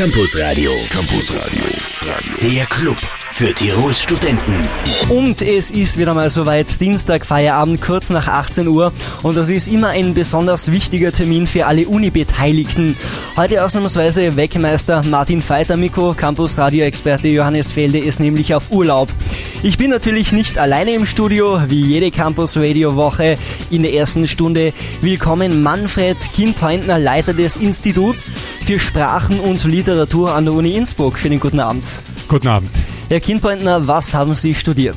Campus Radio. Campus Radio. Der Club für Tirols Studenten. Und es ist wieder mal soweit, Dienstag, Feierabend, kurz nach 18 Uhr. Und das ist immer ein besonders wichtiger Termin für alle Uni-Beteiligten. Heute ausnahmsweise Weckmeister Martin Feiter, Mikro, Campus Radio-Experte Johannes Felde ist nämlich auf Urlaub. Ich bin natürlich nicht alleine im Studio, wie jede Campus Radio Woche in der ersten Stunde. Willkommen Manfred Kinpointner, Leiter des Instituts für Sprachen und Literatur an der Uni Innsbruck. Schönen guten Abend. Guten Abend. Herr Kinpointner, was haben Sie studiert?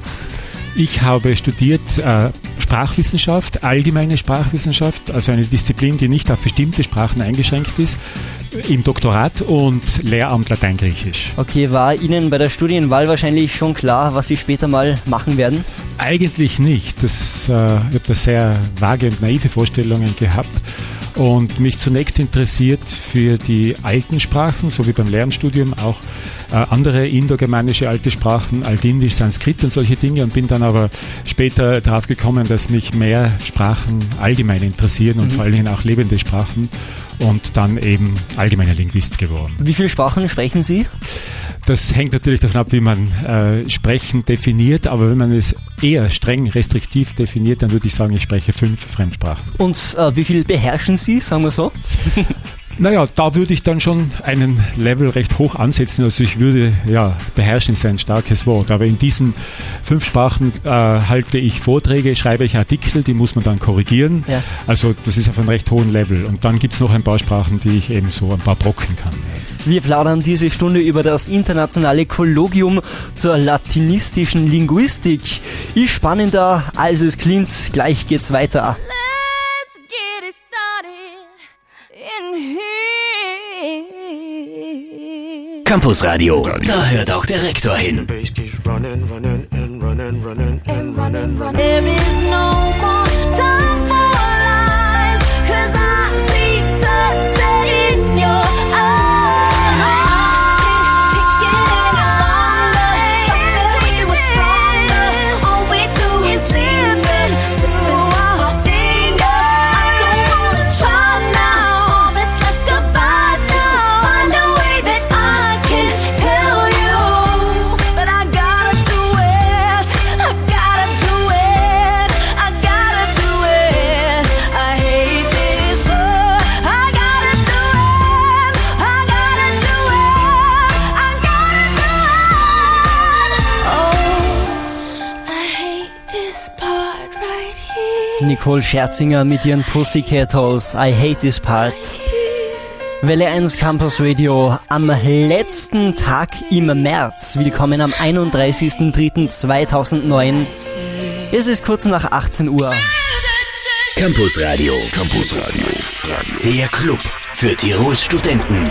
Ich habe studiert äh, Sprachwissenschaft, allgemeine Sprachwissenschaft, also eine Disziplin, die nicht auf bestimmte Sprachen eingeschränkt ist, im Doktorat und Lehramt Lateingriechisch. Okay, war Ihnen bei der Studienwahl wahrscheinlich schon klar, was Sie später mal machen werden? Eigentlich nicht. Das, äh, ich habe da sehr vage und naive Vorstellungen gehabt und mich zunächst interessiert für die alten Sprachen, so wie beim Lehramtsstudium auch äh, andere indogermanische alte Sprachen, Altindisch, Sanskrit und solche Dinge und bin dann aber später darauf gekommen, dass mich mehr Sprachen allgemein interessieren und mhm. vor allen Dingen auch lebende Sprachen und dann eben allgemeiner Linguist geworden. Wie viele Sprachen sprechen Sie? Das hängt natürlich davon ab, wie man äh, Sprechen definiert, aber wenn man es eher streng restriktiv definiert, dann würde ich sagen, ich spreche fünf Fremdsprachen. Und äh, wie viel beherrschen Sie, sagen wir so? Naja, da würde ich dann schon einen Level recht hoch ansetzen. Also ich würde, ja, beherrschen ist ein starkes Wort. Aber in diesen fünf Sprachen äh, halte ich Vorträge, schreibe ich Artikel, die muss man dann korrigieren. Ja. Also das ist auf einem recht hohen Level. Und dann gibt es noch ein paar Sprachen, die ich eben so ein paar brocken kann. Wir plaudern diese Stunde über das internationale Kollogium zur latinistischen Linguistik. Ist spannender, als es klingt. Gleich geht's weiter. Campus Radio, da hört auch der Rektor hin. Nicole Scherzinger mit ihren Pussycat Dolls. I hate this part. Welle 1 Campus Radio am letzten Tag im März. Willkommen am 31.03.2009. Es ist kurz nach 18 Uhr. Campus Radio. Campus Radio. Der Club für Tirols Studenten.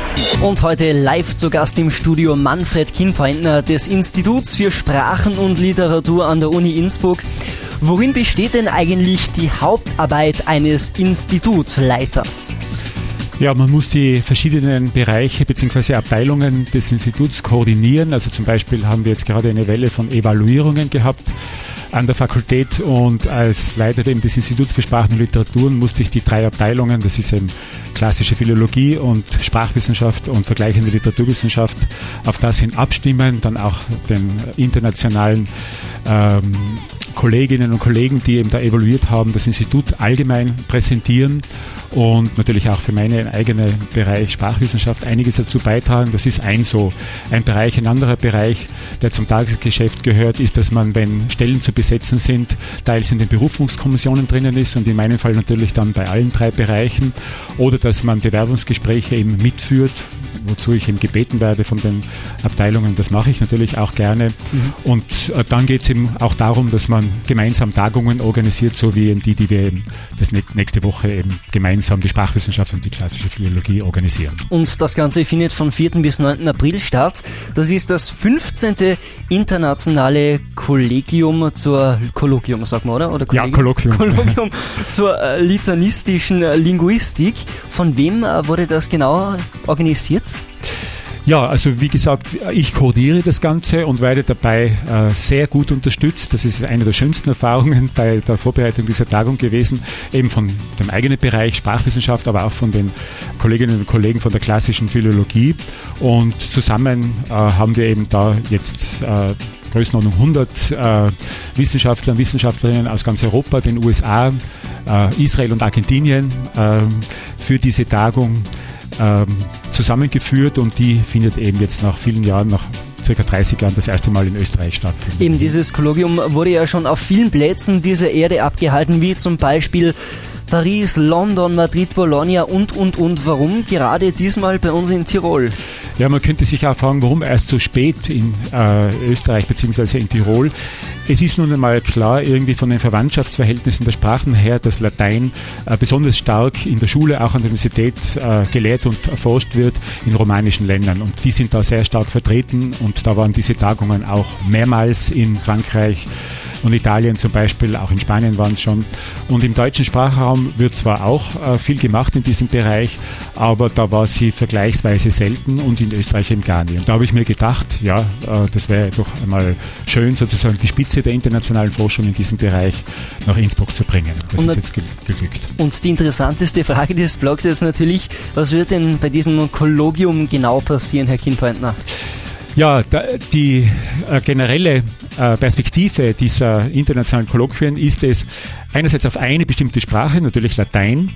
Und heute live zu Gast im Studio Manfred Kinpointner des Instituts für Sprachen und Literatur an der Uni Innsbruck. Worin besteht denn eigentlich die Hauptarbeit eines Institutsleiters? Ja, man muss die verschiedenen Bereiche bzw. Abteilungen des Instituts koordinieren. Also zum Beispiel haben wir jetzt gerade eine Welle von Evaluierungen gehabt an der Fakultät und als Leiter des Instituts für Sprachen und Literaturen musste ich die drei Abteilungen, das ist eben klassische Philologie und Sprachwissenschaft und vergleichende Literaturwissenschaft, auf das hin abstimmen, dann auch den internationalen ähm, Kolleginnen und Kollegen, die eben da evaluiert haben, das Institut allgemein präsentieren und natürlich auch für meinen eigenen Bereich Sprachwissenschaft einiges dazu beitragen. Das ist ein so ein Bereich. Ein anderer Bereich, der zum Tagesgeschäft gehört, ist, dass man, wenn Stellen zu besetzen sind, teils in den Berufungskommissionen drinnen ist und in meinem Fall natürlich dann bei allen drei Bereichen oder dass man Bewerbungsgespräche eben mitführt, wozu ich eben gebeten werde von den Abteilungen. Das mache ich natürlich auch gerne. Mhm. Und äh, dann geht es eben auch darum, dass man gemeinsam Tagungen organisiert, so wie eben die, die wir eben das nächste Woche eben gemeinsam die Sprachwissenschaft und die klassische Philologie organisieren. Und das Ganze findet von 4. bis 9. April statt. Das ist das 15. internationale Kollegium zur Kolloquium, sagt man, oder? oder Kollegium? Ja, Kolloquium. Kolloquium zur äh, litanistischen Linguistik. Von wem äh, wurde das genau organisiert? Ja, also wie gesagt, ich koordiniere das Ganze und werde dabei äh, sehr gut unterstützt. Das ist eine der schönsten Erfahrungen bei der Vorbereitung dieser Tagung gewesen, eben von dem eigenen Bereich Sprachwissenschaft, aber auch von den Kolleginnen und Kollegen von der klassischen Philologie. Und zusammen äh, haben wir eben da jetzt äh, Größenordnung 100 äh, Wissenschaftler und Wissenschaftlerinnen aus ganz Europa, den USA, äh, Israel und Argentinien äh, für diese Tagung ähm, zusammengeführt und die findet eben jetzt nach vielen Jahren, nach circa 30 Jahren das erste Mal in Österreich statt. Eben dieses Kolloquium wurde ja schon auf vielen Plätzen dieser Erde abgehalten, wie zum Beispiel Paris, London, Madrid, Bologna und, und, und. Warum gerade diesmal bei uns in Tirol? Ja, man könnte sich auch fragen, warum erst so spät in äh, Österreich bzw. in Tirol. Es ist nun einmal klar, irgendwie von den Verwandtschaftsverhältnissen der Sprachen her, dass Latein äh, besonders stark in der Schule, auch an der Universität äh, gelehrt und erforscht wird in romanischen Ländern. Und die sind da sehr stark vertreten und da waren diese Tagungen auch mehrmals in Frankreich und Italien zum Beispiel, auch in Spanien waren es schon. Und im deutschen Sprachraum wird zwar auch äh, viel gemacht in diesem Bereich, aber da war sie vergleichsweise selten und in Österreich eben gar nicht. Und da habe ich mir gedacht, ja, äh, das wäre doch einmal schön, sozusagen die Spitze der internationalen Forschung in diesem Bereich nach Innsbruck zu bringen. Das und ist jetzt geglückt. Und die interessanteste Frage des Blogs ist natürlich, was wird denn bei diesem Kollogium genau passieren, Herr Kinpointner? Ja, die äh, generelle Perspektive dieser internationalen Kolloquien ist es, einerseits auf eine bestimmte Sprache, natürlich Latein,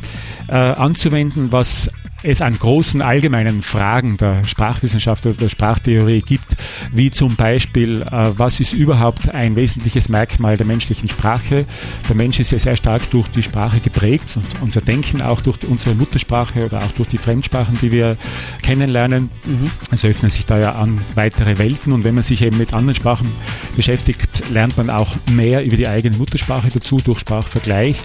äh, anzuwenden, was es an großen allgemeinen Fragen der Sprachwissenschaft oder der Sprachtheorie gibt, wie zum Beispiel, äh, was ist überhaupt ein wesentliches Merkmal der menschlichen Sprache? Der Mensch ist ja sehr stark durch die Sprache geprägt und unser Denken auch durch unsere Muttersprache oder auch durch die Fremdsprachen, die wir kennenlernen. Mhm. Es öffnen sich da ja an weitere Welten und wenn man sich eben mit anderen Sprachen beschäftigt, lernt man auch mehr über die eigene Muttersprache dazu durch Sprachvergleich.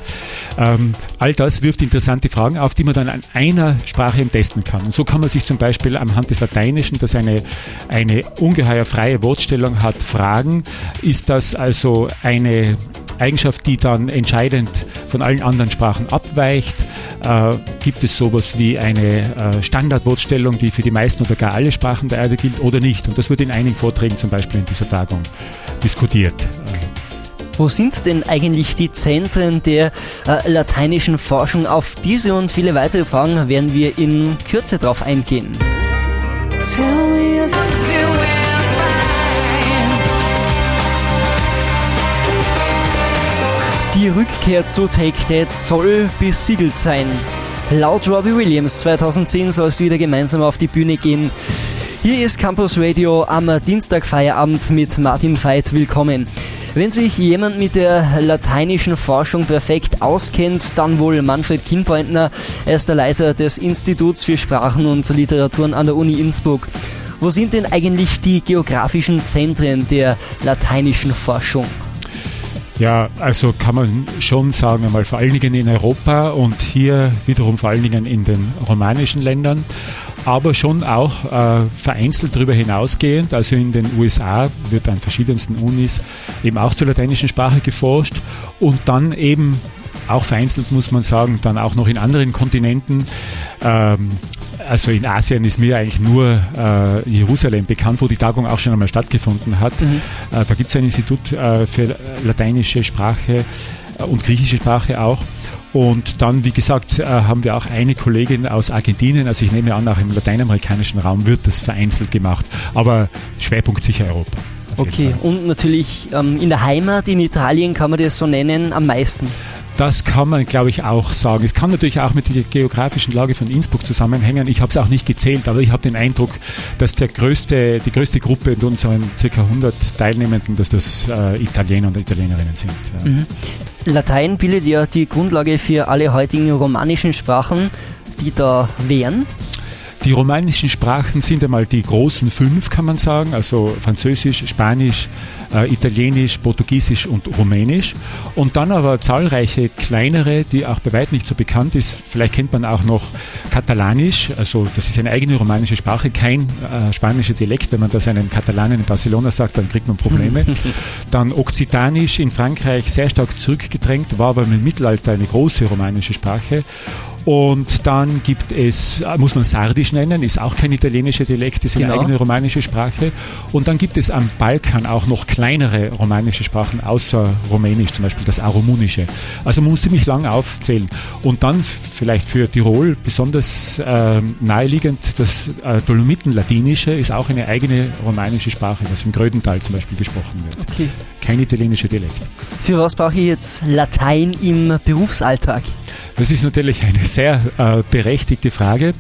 Ähm, all das wirft interessante Fragen auf, die man dann an einer Sprache Sprache testen kann. Und so kann man sich zum Beispiel anhand des Lateinischen, das eine, eine ungeheuer freie Wortstellung hat, fragen, ist das also eine Eigenschaft, die dann entscheidend von allen anderen Sprachen abweicht? Äh, gibt es sowas wie eine äh, Standardwortstellung, die für die meisten oder gar alle Sprachen der Erde gilt oder nicht? Und das wird in einigen Vorträgen zum Beispiel in dieser Tagung diskutiert. Wo sind denn eigentlich die Zentren der äh, lateinischen Forschung? Auf diese und viele weitere Fragen werden wir in Kürze drauf eingehen. Die Rückkehr zu Take That soll besiegelt sein. Laut Robbie Williams 2010 soll es wieder gemeinsam auf die Bühne gehen. Hier ist Campus Radio am Dienstagfeierabend mit Martin Veit. Willkommen. Wenn sich jemand mit der lateinischen Forschung perfekt auskennt, dann wohl Manfred Kinpointner. Er ist der Leiter des Instituts für Sprachen und Literaturen an der Uni Innsbruck. Wo sind denn eigentlich die geografischen Zentren der lateinischen Forschung? Ja, also kann man schon sagen, einmal vor allen Dingen in Europa und hier wiederum vor allen Dingen in den romanischen Ländern aber schon auch äh, vereinzelt darüber hinausgehend. Also in den USA wird an verschiedensten Unis eben auch zur lateinischen Sprache geforscht und dann eben auch vereinzelt muss man sagen, dann auch noch in anderen Kontinenten. Ähm, also in Asien ist mir eigentlich nur äh, Jerusalem bekannt, wo die Tagung auch schon einmal stattgefunden hat. Mhm. Äh, da gibt es ein Institut äh, für lateinische Sprache äh, und griechische Sprache auch. Und dann, wie gesagt, äh, haben wir auch eine Kollegin aus Argentinien, also ich nehme an, auch im lateinamerikanischen Raum wird das vereinzelt gemacht, aber Schwerpunkt sicher Europa. Okay, und natürlich ähm, in der Heimat in Italien kann man das so nennen am meisten. Das kann man, glaube ich, auch sagen. Es kann natürlich auch mit der geografischen Lage von Innsbruck zusammenhängen. Ich habe es auch nicht gezählt, aber ich habe den Eindruck, dass der größte, die größte Gruppe in unseren ca. 100 Teilnehmenden, dass das äh, Italiener und Italienerinnen sind. Ja. Mhm. Latein bildet ja die Grundlage für alle heutigen romanischen Sprachen, die da wären. Die romanischen Sprachen sind einmal die großen fünf, kann man sagen, also Französisch, Spanisch, äh, Italienisch, Portugiesisch und Rumänisch. Und dann aber zahlreiche kleinere, die auch bei weitem nicht so bekannt ist. Vielleicht kennt man auch noch Katalanisch, also das ist eine eigene romanische Sprache, kein äh, spanischer Dialekt. Wenn man das einem Katalanen in Barcelona sagt, dann kriegt man Probleme. dann Okzitanisch in Frankreich sehr stark zurückgedrängt, war aber im Mittelalter eine große romanische Sprache. Und dann gibt es, muss man Sardisch nennen, ist auch kein italienischer Dialekt, ist eine Genau. eigene romanische Sprache. Und dann gibt es am Balkan auch noch kleinere romanische Sprachen außer Rumänisch, zum Beispiel das Arumunische. Also man muss ziemlich lang aufzählen. Und dann vielleicht für Tirol besonders ähm, naheliegend, das äh, Dolomitenlatinische ist auch eine eigene romanische Sprache, was im Grödental zum Beispiel gesprochen wird. Okay. Kein italienischer Dialekt. Für was brauche ich jetzt Latein im Berufsalltag? Das ist natürlich eine sehr äh, berechtigte Frage.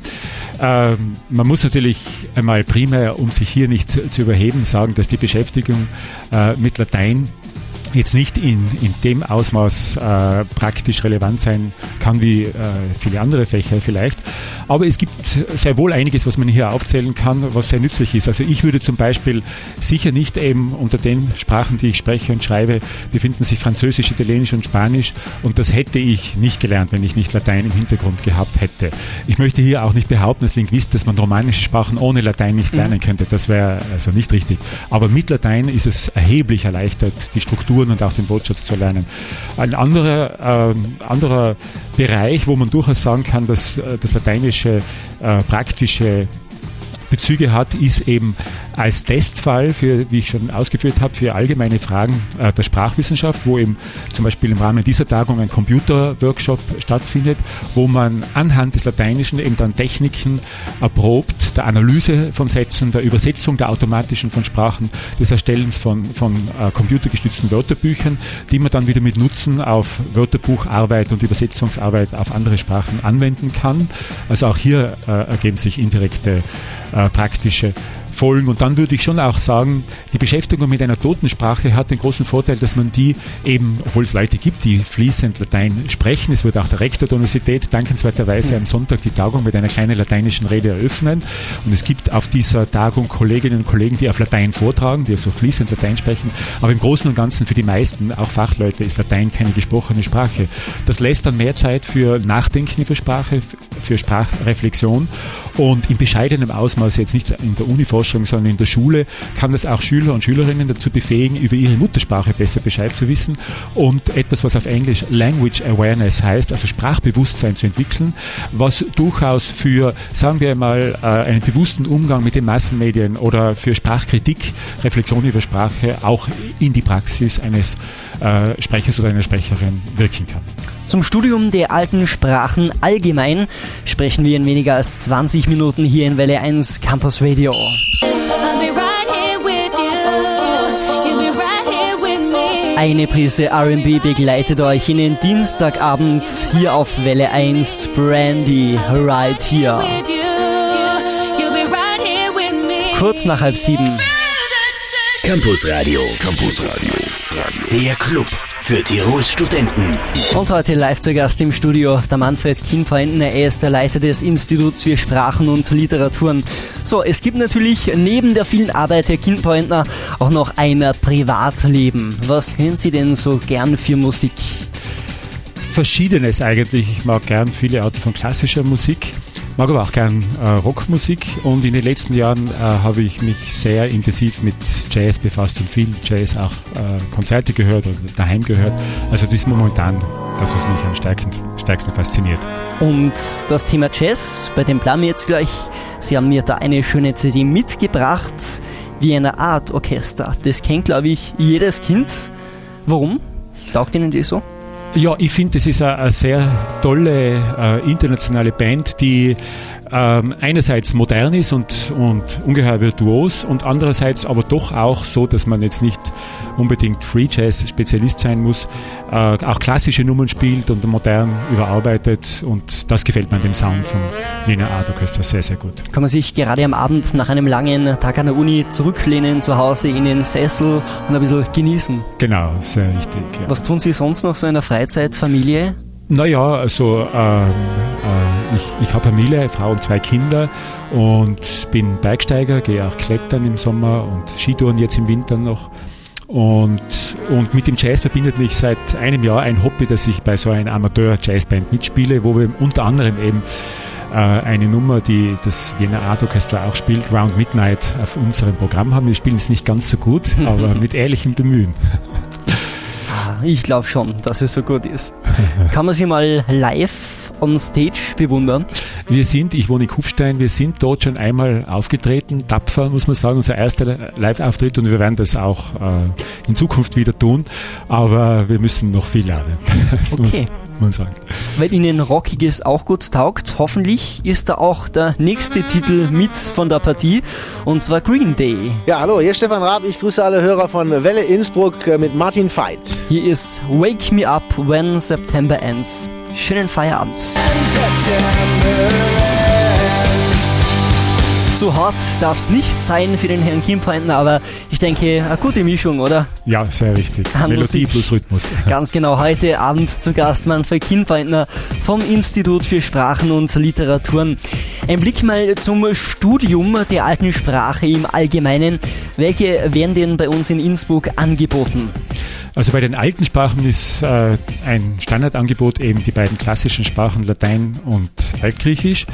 Ähm, man muss natürlich einmal primär, um sich hier nicht zu überheben, sagen, dass die Beschäftigung äh, mit Latein jetzt nicht in, in dem Ausmaß äh, praktisch relevant sein kann wie äh, viele andere Fächer vielleicht. Aber es gibt sehr wohl einiges, was man hier aufzählen kann, was sehr nützlich ist. Also ich würde zum Beispiel sicher nicht eben unter den Sprachen, die ich spreche und schreibe, befinden sich Französisch, Italienisch und Spanisch und das hätte ich nicht gelernt, wenn ich nicht Latein im Hintergrund gehabt hätte. Ich möchte hier auch nicht behaupten als Linguist, dass man romanische Sprachen ohne Latein nicht lernen könnte. Das wäre also nicht richtig. Aber mit Latein ist es erheblich erleichtert, die Strukturen und auch den Wortschatz zu lernen. Ein anderer, ähm, anderer Bereich, wo man durchaus sagen kann, dass äh, das Lateinische äh, praktische Bezüge hat, ist eben als Testfall für, wie ich schon ausgeführt habe, für allgemeine Fragen äh, der Sprachwissenschaft, wo eben zum Beispiel im Rahmen dieser Tagung ein Computerworkshop stattfindet, wo man anhand des Lateinischen eben dann Techniken erprobt, der Analyse von Sätzen, der Übersetzung der automatischen von Sprachen, des Erstellens von, von äh, computergestützten Wörterbüchern, die man dann wieder mit Nutzen auf Wörterbucharbeit und Übersetzungsarbeit auf andere Sprachen anwenden kann. Also auch hier äh, ergeben sich indirekte äh, praktische Folgen. Und dann würde ich schon auch sagen, die Beschäftigung mit einer toten Sprache hat den großen Vorteil, dass man die eben, obwohl es Leute gibt, die fließend Latein sprechen, es wird auch der Rektor der Universität dankenswerterweise am Sonntag die Tagung mit einer kleinen lateinischen Rede eröffnen. Und es gibt auf dieser Tagung Kolleginnen und Kollegen, die auf Latein vortragen, die also fließend Latein sprechen. Aber im Großen und Ganzen für die meisten, auch Fachleute, ist Latein keine gesprochene Sprache. Das lässt dann mehr Zeit für Nachdenken über Sprache, für Sprachreflexion und in bescheidenem Ausmaß jetzt nicht in der Uniforschung, sondern in der Schule kann das auch Schüler und Schülerinnen dazu befähigen, über ihre Muttersprache besser Bescheid zu wissen und etwas, was auf Englisch Language Awareness heißt, also Sprachbewusstsein zu entwickeln, was durchaus für, sagen wir mal, äh, einen bewussten Umgang mit den Massenmedien oder für Sprachkritik, Reflexion über Sprache auch in die Praxis eines äh, Sprechers oder einer Sprecherin wirken kann. Zum Studium der alten Sprachen allgemein sprechen wir in weniger als 20 Minuten hier in Welle 1 Campus Radio. Eine Prise RB begleitet euch in den Dienstagabend hier auf Welle 1 Brandy right here. Kurz nach halb sieben. Campus Radio. Campus Radio. Der Club für Tirols Studenten. Und heute live zu Gast im Studio der Manfred Kinfreundner. Er ist der Leiter des Instituts für Sprachen und Literaturen. So, es gibt natürlich neben der vielen Arbeit Herr Kinfreundner auch noch ein Privatleben. Was hören Sie denn so gern für Musik? Verschiedenes eigentlich. Ich mag gern viele Arten von klassischer Musik, mag aber auch gern äh, Rockmusik und in den letzten Jahren äh, habe ich mich sehr intensiv mit Jazz befasst und viel Jazz auch äh, Konzerte gehört oder daheim gehört. Also das ist momentan das, was mich am stärksten, stärksten fasziniert. Und das Thema Jazz, bei dem bleiben wir jetzt gleich. Sie haben mir da eine schöne CD mitgebracht, wie eine Art Orchester. Das kennt, glaube ich, jedes Kind. Warum? Taugt Ihnen das so? Ja, ich finde, das ist eine, eine sehr tolle äh, internationale Band, die ähm, einerseits modern ist und, und ungeheuer virtuos und andererseits aber doch auch so, dass man jetzt nicht unbedingt Free Jazz Spezialist sein muss, äh, auch klassische Nummern spielt und modern überarbeitet und das gefällt mir an dem Sound von Wiener Art Orchestra sehr, sehr gut. Kann man sich gerade am Abend nach einem langen Tag an der Uni zurücklehnen, zu Hause in den Sessel und ein bisschen genießen. Genau, sehr richtig. Ja. Was tun Sie sonst noch so in der Freizeit, Familie? Naja, also ähm, äh, ich, ich habe Familie, Frau und zwei Kinder und bin Bergsteiger, gehe auch klettern im Sommer und Skitouren jetzt im Winter noch. Und, und mit dem Jazz verbindet mich seit einem Jahr ein Hobby, dass ich bei so einer Amateur-Jazzband mitspiele, wo wir unter anderem eben äh, eine Nummer, die das Wiener Art Orchestra auch spielt, Round Midnight, auf unserem Programm haben. Wir spielen es nicht ganz so gut, aber mit ehrlichem Bemühen. Ah, Ich glaube schon, dass es so gut ist. Kann man sie mal live on stage bewundern? Wir sind, ich wohne in Kufstein, wir sind dort schon einmal aufgetreten, tapfer muss man sagen, unser erster Live-Auftritt und wir werden das auch äh, in Zukunft wieder tun, aber wir müssen noch viel lernen, das Okay. muss man sagen. Weil Ihnen Rockiges auch gut taugt, hoffentlich ist da auch der nächste Titel mit von der Partie und zwar Green Day. Ja, hallo, hier ist Stefan Raab. Ich grüße alle Hörer von Welle Innsbruck äh, mit Martin Veit. Hier ist Wake Me Up When September Ends. Schönen Feierabend. So hart darf es nicht sein für den Herrn Kim Pointen, aber ich denke, eine gute Mischung, oder? Ja, sehr richtig. An Melodie plus Rhythmus. Ganz genau, heute Abend zu Gast Manfred Kienpeintner vom Institut für Sprachen und Literaturen. Ein Blick mal zum Studium der alten Sprache im Allgemeinen. Welche werden denn bei uns in Innsbruck angeboten? Also bei den alten Sprachen ist äh, ein Standardangebot eben die beiden klassischen Sprachen Latein und Altgriechisch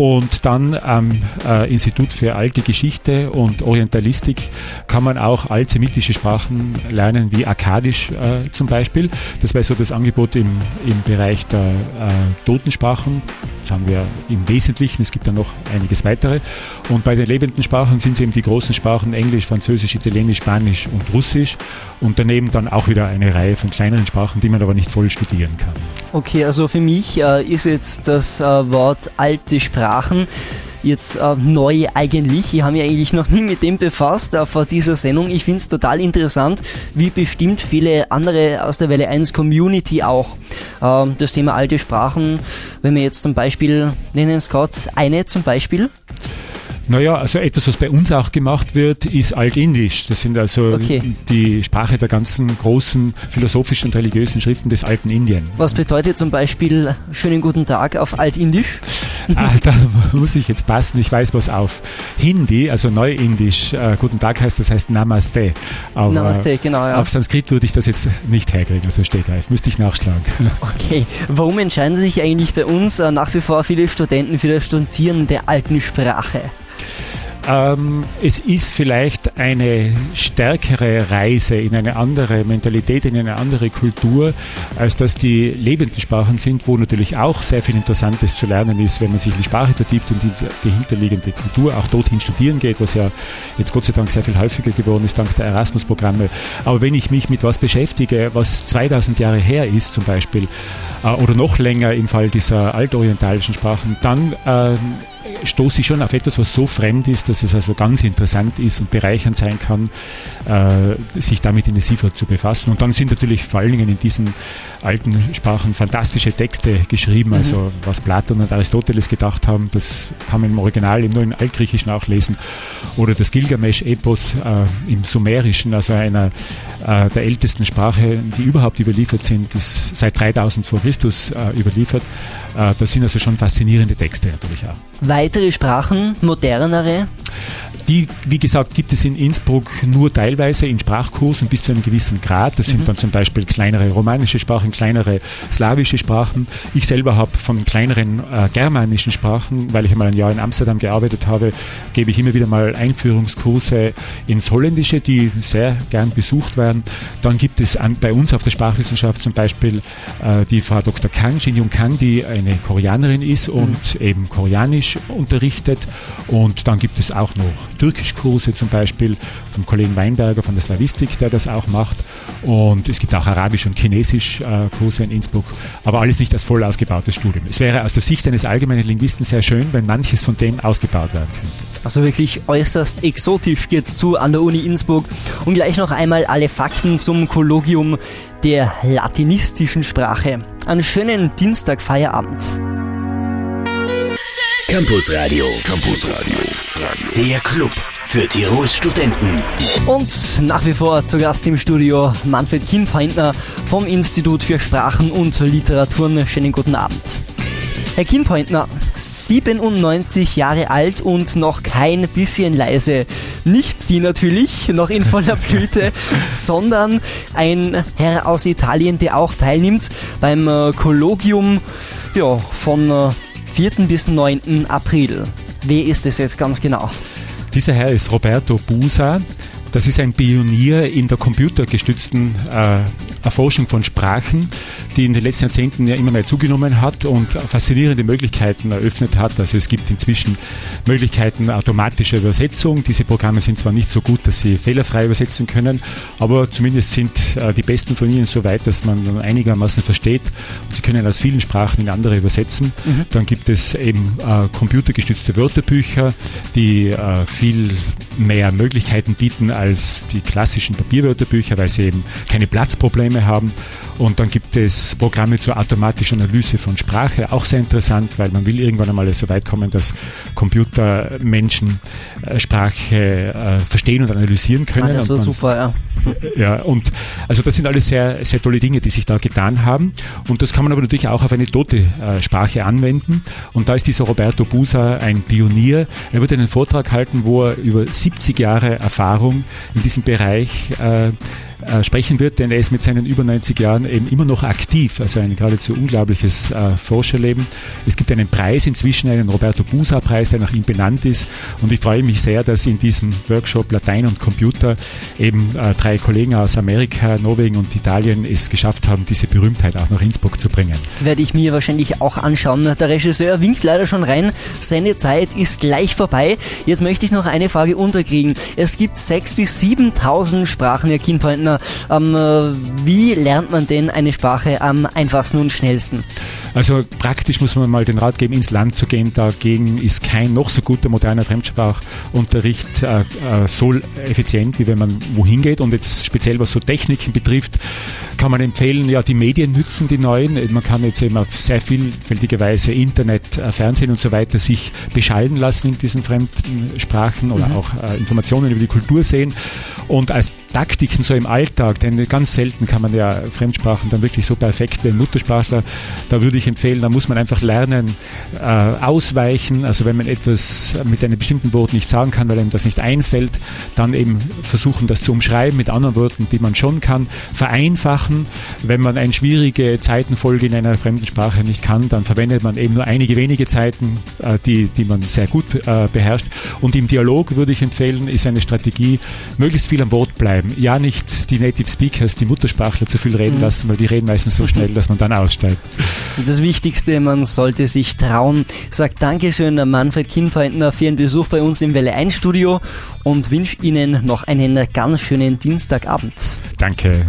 und dann am äh, Institut für alte Geschichte und Orientalistik kann man auch altsemitische Sprachen lernen, wie Akkadisch äh, zum Beispiel. Das wäre so das Angebot im, im Bereich der äh, Totensprachen. Das haben wir im Wesentlichen, es gibt dann noch einiges weitere. Und bei den lebenden Sprachen sind es eben die großen Sprachen Englisch, Französisch, Italienisch, Spanisch und Russisch und daneben dann auch wieder eine Reihe von kleineren Sprachen, die man aber nicht voll studieren kann. Okay, also für mich äh, ist jetzt das äh, Wort alte Sprachen jetzt äh, neu eigentlich. Ich habe mich eigentlich noch nie mit dem befasst äh, vor dieser Sendung. Ich finde es total interessant, wie bestimmt viele andere aus der Welle 1 Community auch. Ähm, das Thema alte Sprachen, wenn wir jetzt zum Beispiel, nennen gerade eine zum Beispiel. Naja, also etwas, was bei uns auch gemacht wird, ist Altindisch. Das sind also Okay. die Sprache der ganzen großen philosophischen und religiösen Schriften des alten Indien. Was bedeutet zum Beispiel schönen guten Tag auf Altindisch? ah, da muss ich jetzt passen. Ich weiß was auf Hindi, also Neuindisch, äh, guten Tag heißt, das heißt Namaste. Aber Namaste, genau, ja. Auf Sanskrit würde ich das jetzt nicht herkriegen, also Stegreif. Müsste ich nachschlagen. Okay, warum entscheiden sich eigentlich bei uns äh, nach wie vor viele Studenten für das Studieren der alten Sprache? Ähm, es ist vielleicht eine stärkere Reise in eine andere Mentalität, in eine andere Kultur, als dass die lebenden Sprachen sind, wo natürlich auch sehr viel Interessantes zu lernen ist, wenn man sich in die Sprache vertieft und die, die hinterliegende Kultur auch dorthin studieren geht, was ja jetzt Gott sei Dank sehr viel häufiger geworden ist dank der Erasmus-Programme. Aber wenn ich mich mit was beschäftige, was 2000 Jahre her ist zum Beispiel, äh, oder noch länger im Fall dieser altorientalischen Sprachen, dann ähm, stoße ich schon auf etwas, was so fremd ist, dass es also ganz interessant ist und bereichernd sein kann, äh, sich damit intensiver zu befassen. Und dann sind natürlich vor allen Dingen in diesen alten Sprachen fantastische Texte geschrieben, also was Platon und Aristoteles gedacht haben, das kann man im Original im neuen Altgriechischen auch lesen. Oder das Gilgamesch-Epos äh, im Sumerischen, also einer äh, der ältesten Sprache, die überhaupt überliefert sind, ist seit 3000 vor Christus äh, überliefert. Äh, das sind also schon faszinierende Texte natürlich auch. Weitere Sprachen, modernere, Die, wie gesagt, gibt es in Innsbruck nur teilweise in Sprachkursen bis zu einem gewissen Grad. Das sind dann zum Beispiel kleinere romanische Sprachen, kleinere slawische Sprachen. Ich selber habe von kleineren äh, germanischen Sprachen, weil ich einmal ein Jahr in Amsterdam gearbeitet habe, gebe ich immer wieder mal Einführungskurse ins Holländische, die sehr gern besucht werden. Dann gibt es an, bei uns auf der Sprachwissenschaft zum Beispiel äh, die Frau Dr. Kang, Shin Yung Kang, die eine Koreanerin ist und eben Koreanisch unterrichtet. Und dann gibt es auch noch Türkischkurse zum Beispiel vom Kollegen Weinberger von der Slavistik, der das auch macht. Und es gibt auch Arabisch und Chinesisch äh, Kurse in Innsbruck, aber alles nicht als voll ausgebautes Studium. Es wäre aus der Sicht eines allgemeinen Linguisten sehr schön, wenn manches von dem ausgebaut werden könnte. also wirklich äußerst exotisch geht's zu an der Uni Innsbruck. Und gleich noch einmal alle Fakten zum Kollogium der latinistischen Sprache. Einen schönen Dienstag Feierabend. Campus Radio. Campus Radio. Der Club für Tirols Studenten. Und nach wie vor zu Gast im Studio Manfred Kienpeintner vom Institut für Sprachen und Literaturen. Schönen guten Abend. Herr Kienpeintner, 97 Jahre alt und noch kein bisschen leise. Nicht Sie natürlich, noch in voller Blüte, sondern ein Herr aus Italien, der auch teilnimmt beim äh, Kollogium ja, von äh, 4. bis 9. April. Wer ist es jetzt ganz genau? Dieser Herr ist Roberto Busa. Das ist ein Pionier in der computergestützten äh, Erforschung von Sprachen, die in den letzten Jahrzehnten ja immer mehr zugenommen hat und faszinierende Möglichkeiten eröffnet hat. Also es gibt inzwischen Möglichkeiten automatischer Übersetzung. Diese Programme sind zwar nicht so gut, dass sie fehlerfrei übersetzen können, aber zumindest sind äh, die besten von ihnen so weit, dass man einigermaßen versteht. Und sie können aus vielen Sprachen in andere übersetzen. Dann gibt es eben äh, computergestützte Wörterbücher, die äh, viel mehr Möglichkeiten bieten als die klassischen Papierwörterbücher, weil sie eben keine Platzprobleme haben. Und dann gibt es Programme zur automatischen Analyse von Sprache, auch sehr interessant, weil man will irgendwann einmal so weit kommen, dass Computer Menschen äh, Sprache äh, verstehen und analysieren können. Ah, das war super, ja. ja, und also das sind alles sehr, sehr tolle Dinge, die sich da getan haben. Und das kann man aber natürlich auch auf eine tote äh, Sprache anwenden. Und da ist dieser Roberto Busa ein Pionier. Er wird einen Vortrag halten, wo er über 70 Jahre Erfahrung in diesem Bereich äh, äh, sprechen wird, denn er ist mit seinen über 90 Jahren eben immer noch aktiv, also ein geradezu unglaubliches äh, Forscherleben. Es gibt einen Preis inzwischen, einen Roberto Busa-Preis, der nach ihm benannt ist und ich freue mich sehr, dass in diesem Workshop Latein und Computer eben äh, drei Kollegen aus Amerika, Norwegen und Italien es geschafft haben, diese Berühmtheit auch nach Innsbruck zu bringen. Werde ich mir wahrscheinlich auch anschauen. Der Regisseur winkt leider schon rein. Seine Zeit ist gleich vorbei. Jetzt möchte ich noch eine Frage unterkriegen. Es gibt 6.000 bis 7.000 Sprachen, Herr Kienpointner. Ähm, äh, wie lernt man denn eine Sprache am einfachsten und schnellsten? Also praktisch muss man mal den Rat geben, ins Land zu gehen. Dagegen ist kein noch so guter moderner Fremdsprachunterricht äh, äh, so effizient, wie wenn man wohin geht. Und jetzt speziell was so Techniken betrifft, kann man empfehlen, ja, die Medien nützen, die neuen. Man kann jetzt eben auf sehr vielfältige Weise Internet, äh, Fernsehen und so weiter sich beschallen lassen in diesen fremden Sprachen oder auch äh, Informationen über die Kultur sehen. Und als Taktiken so im Alltag, denn ganz selten kann man ja Fremdsprachen dann wirklich so perfekt wie ein Muttersprachler. Da würde ich empfehlen, da muss man einfach lernen, äh, ausweichen. Also wenn man etwas mit einem bestimmten Wort nicht sagen kann, weil einem das nicht einfällt, dann eben versuchen, das zu umschreiben mit anderen Worten, die man schon kann. Vereinfachen. Wenn man eine schwierige Zeitenfolge in einer fremden Sprache nicht kann, dann verwendet man eben nur einige wenige Zeiten, äh, die, die man sehr gut äh, beherrscht. Und im Dialog würde ich empfehlen, ist eine Strategie, möglichst viel am Wort bleiben. Ja, nicht die Native Speakers, die Muttersprachler zu viel reden lassen, weil die reden meistens so schnell, dass man dann aussteigt. Das Wichtigste, man sollte sich trauen. Sagt Dankeschön an Manfred Kienpointner für Ihren Besuch bei uns im Welle 1 Studio und wünsche Ihnen noch einen ganz schönen Dienstagabend. Danke.